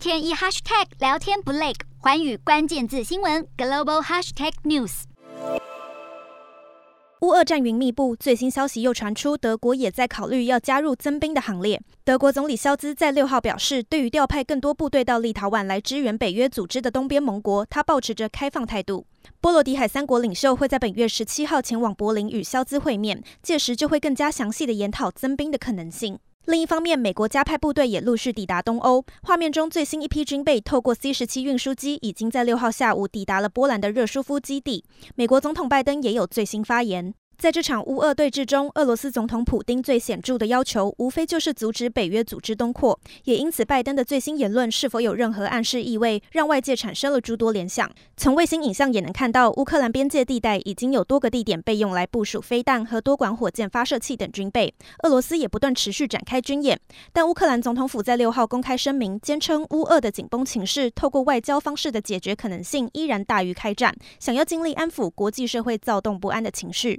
天一 hashtag 聊天不累，寰宇关键字新闻 global hashtag news。乌俄战云密布，最新消息又传出，德国也在考虑要加入增兵的行列。德国总理肖兹在六号表示，对于调派更多部队到立陶宛来支援北约组织的东边盟国，他抱持着开放态度。波罗的海三国领袖会在本月十七号前往柏林与肖兹会面，届时就会更加详细的研讨增兵的可能性。另一方面，美国加派部队也陆续抵达东欧。画面中最新一批军备透过 C 十七运输机，已经在六号下午抵达了波兰的热舒夫基地。美国总统拜登也有最新发言。在这场乌俄对峙中，俄罗斯总统普丁最显著的要求，无非就是阻止北约组织东扩。也因此，拜登的最新言论是否有任何暗示意味，让外界产生了诸多联想。从卫星影像也能看到，乌克兰边界地带已经有多个地点被用来部署飞弹和多管火箭发射器等军备。俄罗斯也不断持续展开军演，但乌克兰总统府在六号公开声明，坚称乌俄的紧绷情势，透过外交方式的解决可能性依然大于开战，想要尽力安抚国际社会躁动不安的情绪。